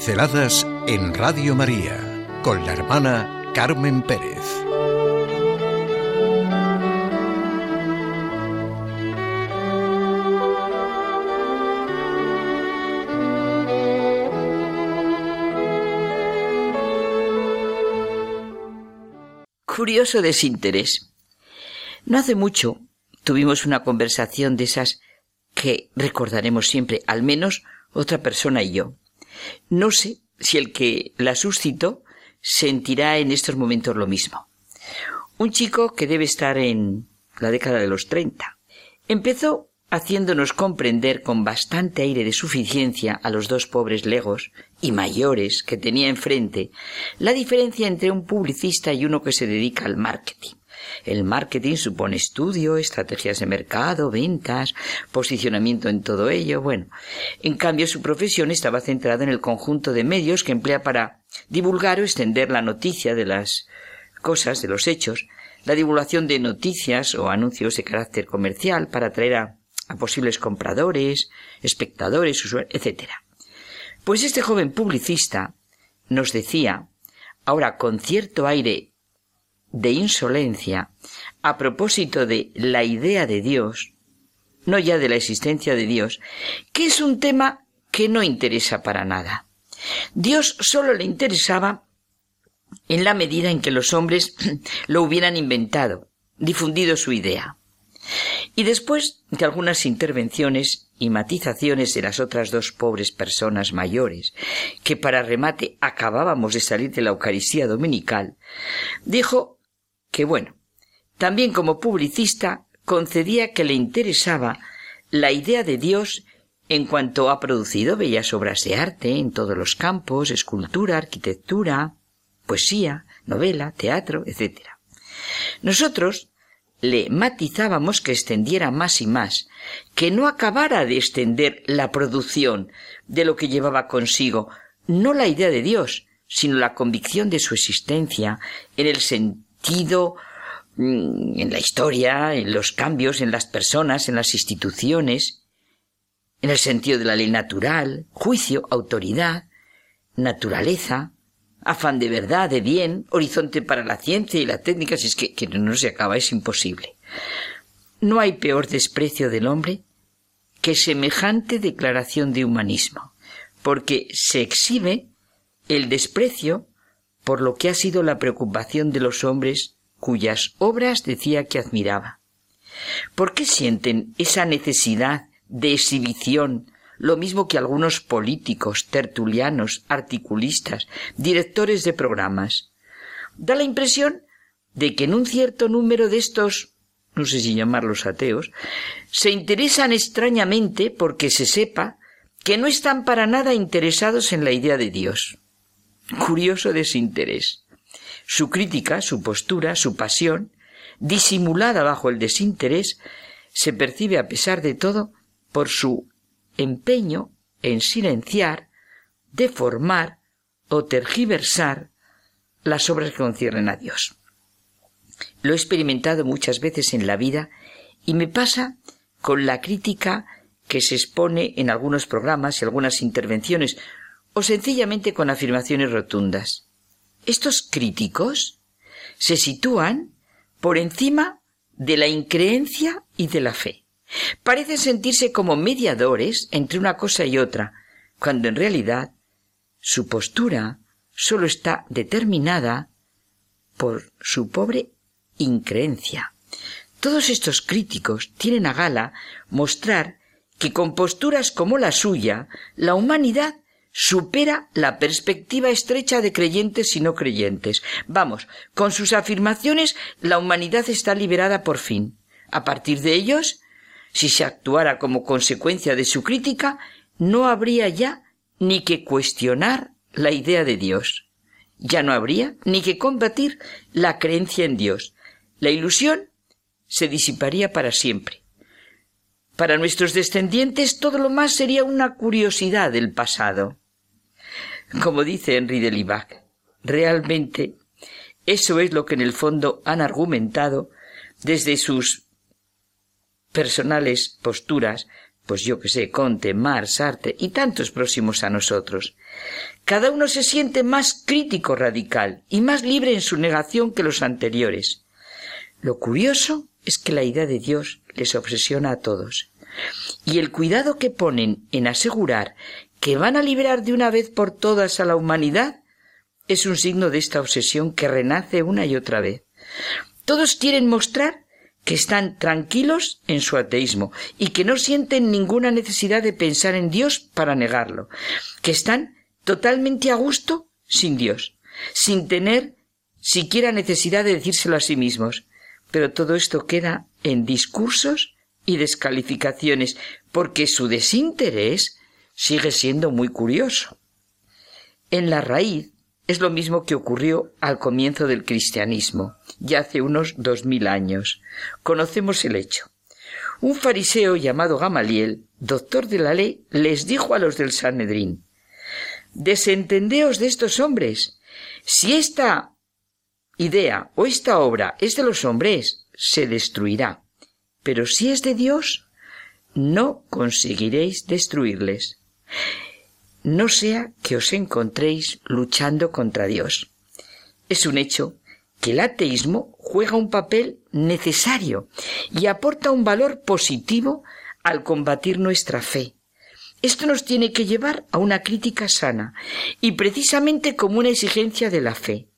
Pinceladas en Radio María con la hermana Carmen Pérez. Curioso desinterés. No hace mucho tuvimos una conversación de esas que recordaremos siempre, al menos otra persona y yo. No sé si el que la suscitó sentirá en estos momentos lo mismo. Un chico que debe estar en la década de los 30. Empezó haciéndonos comprender con bastante aire de suficiencia a los dos pobres legos y mayores que tenía enfrente la diferencia entre un publicista y uno que se dedica al marketing. El marketing supone estudio, estrategias de mercado, ventas, posicionamiento en todo ello. Bueno, en cambio su profesión estaba centrada en el conjunto de medios que emplea para divulgar o extender la noticia de las cosas, de los hechos, la divulgación de noticias o anuncios de carácter comercial para atraer a, posibles compradores, espectadores, etc. Pues este joven publicista nos decía, ahora con cierto aire de insolencia a propósito de la idea de Dios, no ya de la existencia de Dios, que es un tema que no interesa para nada. Dios solo le interesaba en la medida en que los hombres lo hubieran inventado, difundido su idea. Y después de algunas intervenciones y matizaciones de las otras dos pobres personas mayores, que para remate acabábamos de salir de la Eucaristía dominical, dijo que bueno, también como publicista concedía que le interesaba la idea de Dios en cuanto ha producido bellas obras de arte en todos los campos, escultura, arquitectura, poesía, novela, teatro, etc. Nosotros le matizábamos que extendiera más y más, que no acabara de extender la producción de lo que llevaba consigo, no la idea de Dios, sino la convicción de su existencia en el sentido Mm, en la historia, en los cambios, en las personas, en las instituciones, en el sentido de la ley natural, juicio, autoridad, naturaleza, afán de verdad, de bien, horizonte para la ciencia y la técnica, si es que, que no se acaba, es imposible. No hay peor desprecio del hombre que semejante declaración de humanismo, porque se exhibe el desprecio por lo que ha sido la preocupación de los hombres cuyas obras decía que admiraba. ¿Por qué sienten esa necesidad de exhibición lo mismo que algunos políticos, tertulianos, articulistas, directores de programas? Da la impresión de que en un cierto número de estos, no sé si llamarlos ateos, se interesan extrañamente porque se sepa que no están para nada interesados en la idea de Dios curioso desinterés. Su crítica, su postura, su pasión, disimulada bajo el desinterés, se percibe a pesar de todo por su empeño en silenciar, deformar o tergiversar las obras que conciernen a Dios. Lo he experimentado muchas veces en la vida y me pasa con la crítica que se expone en algunos programas y algunas intervenciones o sencillamente con afirmaciones rotundas. Estos críticos se sitúan por encima de la increencia y de la fe. Parecen sentirse como mediadores entre una cosa y otra, cuando en realidad su postura solo está determinada por su pobre increencia. Todos estos críticos tienen a gala mostrar que con posturas como la suya, la humanidad supera la perspectiva estrecha de creyentes y no creyentes. Vamos, con sus afirmaciones la humanidad está liberada por fin. A partir de ellos, si se actuara como consecuencia de su crítica, no habría ya ni que cuestionar la idea de Dios. Ya no habría ni que combatir la creencia en Dios. La ilusión se disiparía para siempre. Para nuestros descendientes todo lo más sería una curiosidad del pasado. Como dice Henry de Libac, realmente eso es lo que en el fondo han argumentado desde sus personales posturas pues yo que sé, Conte, Marx, Sartre y tantos próximos a nosotros. Cada uno se siente más crítico radical y más libre en su negación que los anteriores. Lo curioso es que la idea de Dios les obsesiona a todos. Y el cuidado que ponen en asegurar que van a liberar de una vez por todas a la humanidad es un signo de esta obsesión que renace una y otra vez. Todos quieren mostrar que están tranquilos en su ateísmo y que no sienten ninguna necesidad de pensar en Dios para negarlo, que están totalmente a gusto sin Dios, sin tener siquiera necesidad de decírselo a sí mismos. Pero todo esto queda en discursos y descalificaciones, porque su desinterés sigue siendo muy curioso. En la raíz es lo mismo que ocurrió al comienzo del cristianismo, ya hace unos dos mil años. Conocemos el hecho. Un fariseo llamado Gamaliel, doctor de la ley, les dijo a los del Sanedrín Desentendeos de estos hombres. Si esta idea o esta obra es de los hombres, se destruirá. Pero si es de Dios, no conseguiréis destruirles no sea que os encontréis luchando contra Dios. Es un hecho que el ateísmo juega un papel necesario y aporta un valor positivo al combatir nuestra fe. Esto nos tiene que llevar a una crítica sana y precisamente como una exigencia de la fe.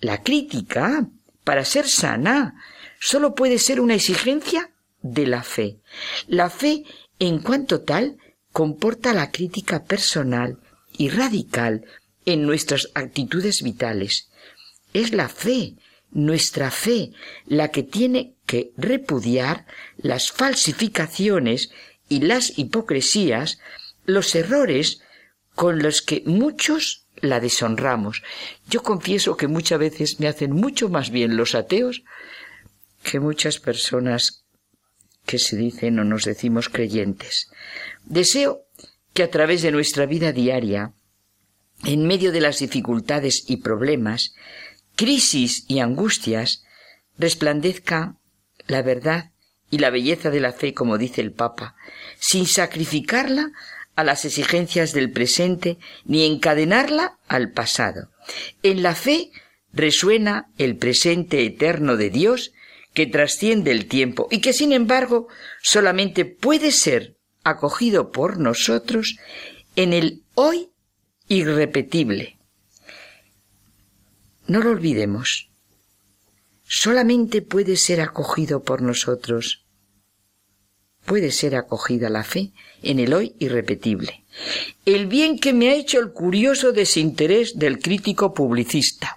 La crítica, para ser sana, solo puede ser una exigencia de la fe. La fe, en cuanto tal, comporta la crítica personal y radical en nuestras actitudes vitales. Es la fe, nuestra fe, la que tiene que repudiar las falsificaciones y las hipocresías, los errores con los que muchos la deshonramos. Yo confieso que muchas veces me hacen mucho más bien los ateos que muchas personas que se dicen o nos decimos creyentes. Deseo que a través de nuestra vida diaria, en medio de las dificultades y problemas, crisis y angustias, resplandezca la verdad y la belleza de la fe, como dice el Papa, sin sacrificarla a las exigencias del presente ni encadenarla al pasado. En la fe resuena el presente eterno de Dios que trasciende el tiempo y que sin embargo solamente puede ser acogido por nosotros en el hoy irrepetible. No lo olvidemos. Solamente puede ser acogido por nosotros. Puede ser acogida la fe en el hoy irrepetible. El bien que me ha hecho el curioso desinterés del crítico publicista.